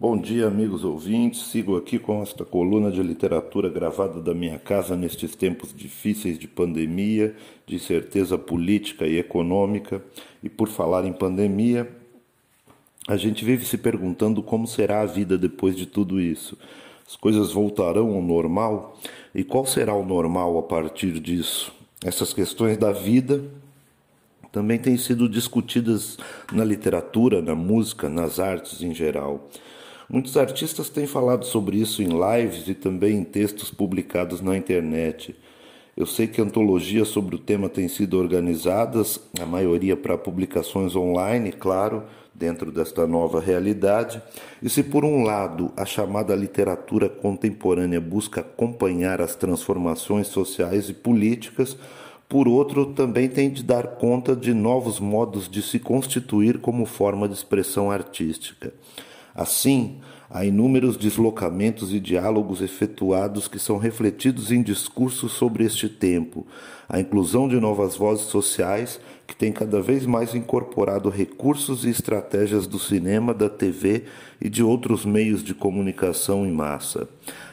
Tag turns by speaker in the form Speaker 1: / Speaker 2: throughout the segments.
Speaker 1: Bom dia, amigos ouvintes. Sigo aqui com esta coluna de literatura gravada da minha casa nestes tempos difíceis de pandemia, de incerteza política e econômica. E por falar em pandemia, a gente vive se perguntando como será a vida depois de tudo isso. As coisas voltarão ao normal? E qual será o normal a partir disso? Essas questões da vida também têm sido discutidas na literatura, na música, nas artes em geral. Muitos artistas têm falado sobre isso em lives e também em textos publicados na internet. Eu sei que antologias sobre o tema têm sido organizadas, a maioria para publicações online, claro, dentro desta nova realidade. E se, por um lado, a chamada literatura contemporânea busca acompanhar as transformações sociais e políticas, por outro, também tem de dar conta de novos modos de se constituir como forma de expressão artística. Assim, há inúmeros deslocamentos e diálogos efetuados que são refletidos em discursos sobre este tempo, a inclusão de novas vozes sociais que têm cada vez mais incorporado recursos e estratégias do cinema, da TV e de outros meios de comunicação em massa.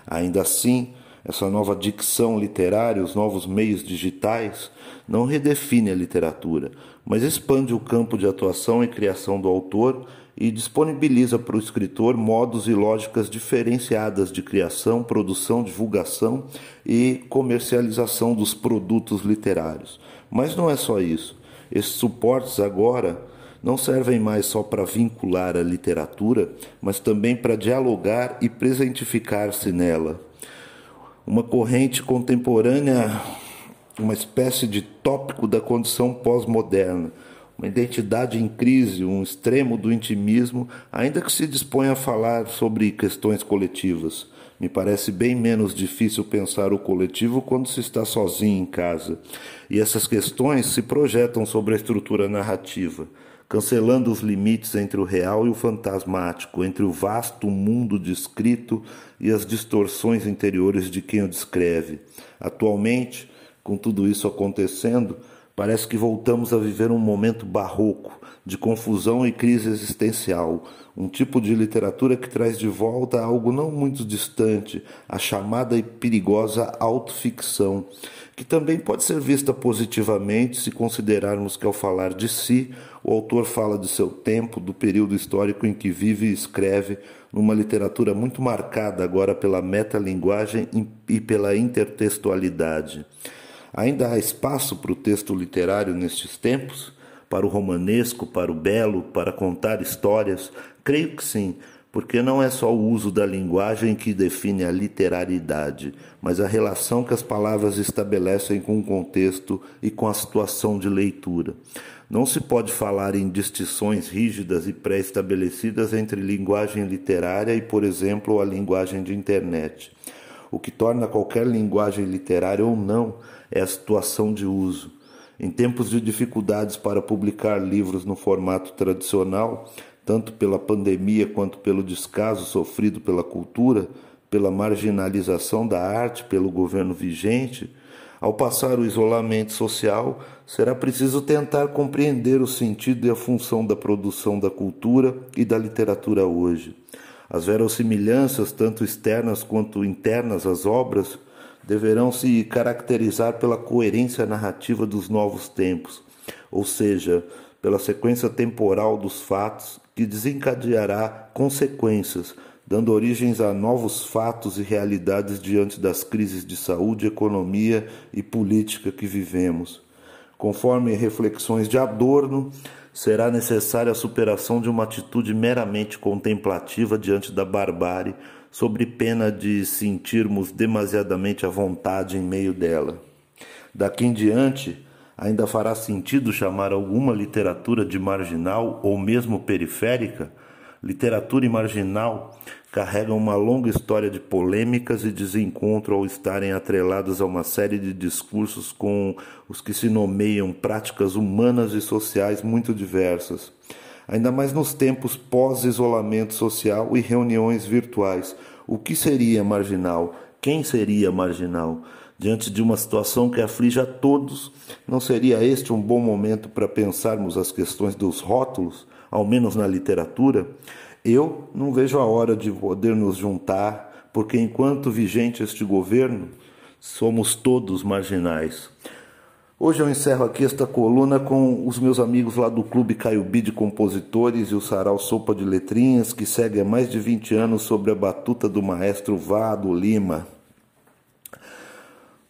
Speaker 1: Ainda assim, essa nova dicção literária, os novos meios digitais, não redefine a literatura, mas expande o campo de atuação e criação do autor e disponibiliza para o escritor modos e lógicas diferenciadas de criação, produção, divulgação e comercialização dos produtos literários. Mas não é só isso. Esses suportes agora não servem mais só para vincular a literatura, mas também para dialogar e presentificar-se nela. Uma corrente contemporânea, uma espécie de tópico da condição pós-moderna uma identidade em crise, um extremo do intimismo, ainda que se disponha a falar sobre questões coletivas. Me parece bem menos difícil pensar o coletivo quando se está sozinho em casa. E essas questões se projetam sobre a estrutura narrativa, cancelando os limites entre o real e o fantasmático, entre o vasto mundo descrito e as distorções interiores de quem o descreve. Atualmente, com tudo isso acontecendo, Parece que voltamos a viver um momento barroco, de confusão e crise existencial, um tipo de literatura que traz de volta algo não muito distante, a chamada e perigosa autoficção, que também pode ser vista positivamente se considerarmos que, ao falar de si, o autor fala de seu tempo, do período histórico em que vive e escreve, numa literatura muito marcada agora pela metalinguagem e pela intertextualidade. Ainda há espaço para o texto literário nestes tempos? Para o romanesco, para o belo, para contar histórias? Creio que sim, porque não é só o uso da linguagem que define a literariedade, mas a relação que as palavras estabelecem com o contexto e com a situação de leitura. Não se pode falar em distinções rígidas e pré-estabelecidas entre linguagem literária e, por exemplo, a linguagem de internet. O que torna qualquer linguagem literária ou não é a situação de uso. Em tempos de dificuldades para publicar livros no formato tradicional, tanto pela pandemia quanto pelo descaso sofrido pela cultura, pela marginalização da arte pelo governo vigente, ao passar o isolamento social, será preciso tentar compreender o sentido e a função da produção da cultura e da literatura hoje. As verossimilhanças, tanto externas quanto internas às obras, deverão se caracterizar pela coerência narrativa dos novos tempos, ou seja, pela sequência temporal dos fatos que desencadeará consequências, dando origens a novos fatos e realidades diante das crises de saúde, economia e política que vivemos. Conforme reflexões de Adorno, será necessária a superação de uma atitude meramente contemplativa diante da barbárie, sobre pena de sentirmos demasiadamente à vontade em meio dela. Daqui em diante, ainda fará sentido chamar alguma literatura de marginal ou mesmo periférica? Literatura e marginal carregam uma longa história de polêmicas e desencontro ao estarem atreladas a uma série de discursos com os que se nomeiam práticas humanas e sociais muito diversas. Ainda mais nos tempos pós-isolamento social e reuniões virtuais. O que seria marginal? Quem seria marginal? Diante de uma situação que aflige a todos, não seria este um bom momento para pensarmos as questões dos rótulos, ao menos na literatura? Eu não vejo a hora de poder nos juntar, porque enquanto vigente este governo, somos todos marginais. Hoje eu encerro aqui esta coluna com os meus amigos lá do Clube Caiubi de Compositores e o Sarau Sopa de Letrinhas, que segue há mais de 20 anos sobre a batuta do maestro Vado Lima.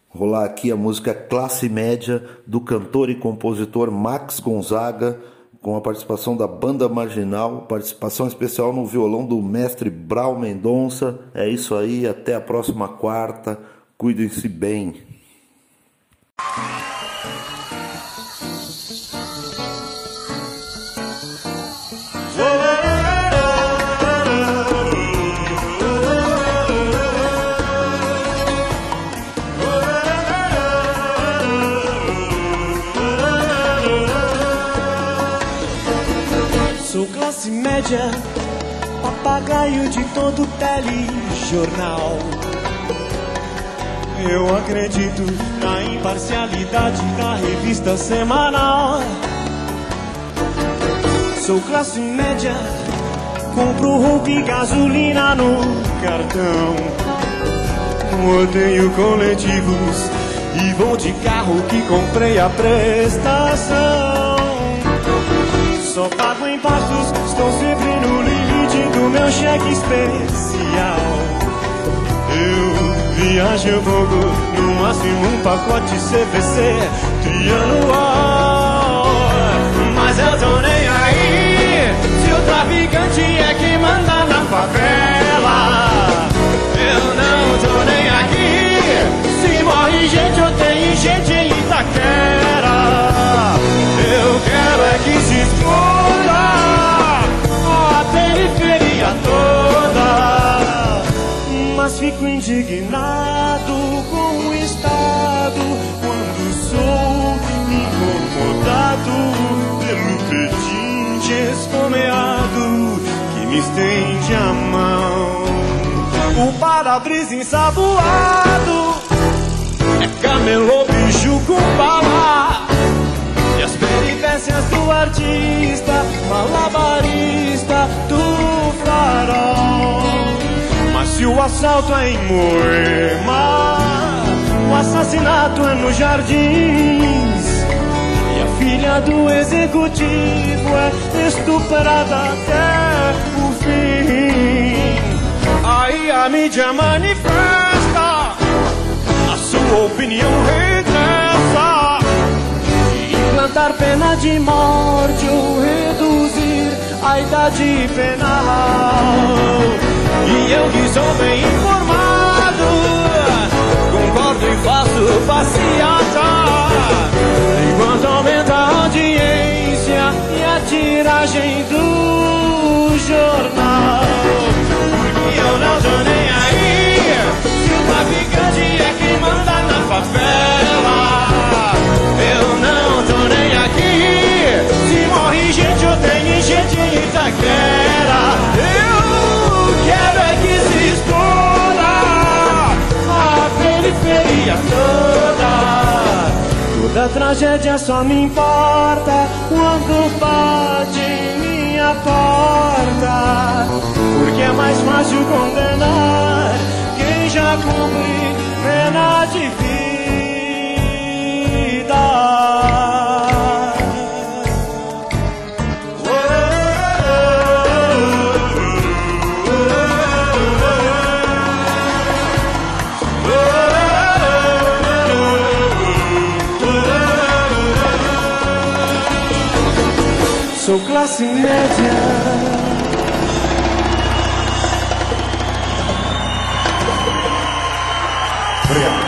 Speaker 1: Rolar aqui a música Classe Média do cantor e compositor Max Gonzaga, com a participação da Banda Marginal, participação especial no violão do mestre Brau Mendonça. É isso aí, até a próxima quarta. Cuidem-se bem.
Speaker 2: Classe média, papagaio de todo telejornal. Eu acredito na imparcialidade da revista semanal. Sou classe média, compro roupa e gasolina no cartão. Odeio coletivos e vou de carro que comprei a prestação. Só pago impostos, estou sempre no limite do meu cheque especial. Eu viajo pouco, no máximo um pacote CVC trianual. Mas eu tô fico indignado com o Estado quando sou incomodado pelo pedinte esfomeado que me estende a mão. O para-brisa ensaboado é camelô, bicho com bala. E as peripécias do artista, malabarista do farol. Se o assalto é em Moema, o assassinato é nos jardins. E a filha do executivo é estuprada até o fim. Aí a mídia manifesta a sua opinião regressa implantar pena de morte ou reduzir a idade penal. E eu que sou bem informado, concordo e faço passeata. Enquanto aumenta a audiência e a tiragem do jornal. Porque eu não tô nem aí, se o traficante é quem manda na favela. Eu não tô nem aqui Se morre gente ou tem gente em Itaquera Toda tragédia só me importa Quando bate minha porta. Porque é mais fácil condenar Sou classe média.
Speaker 1: Obrigado.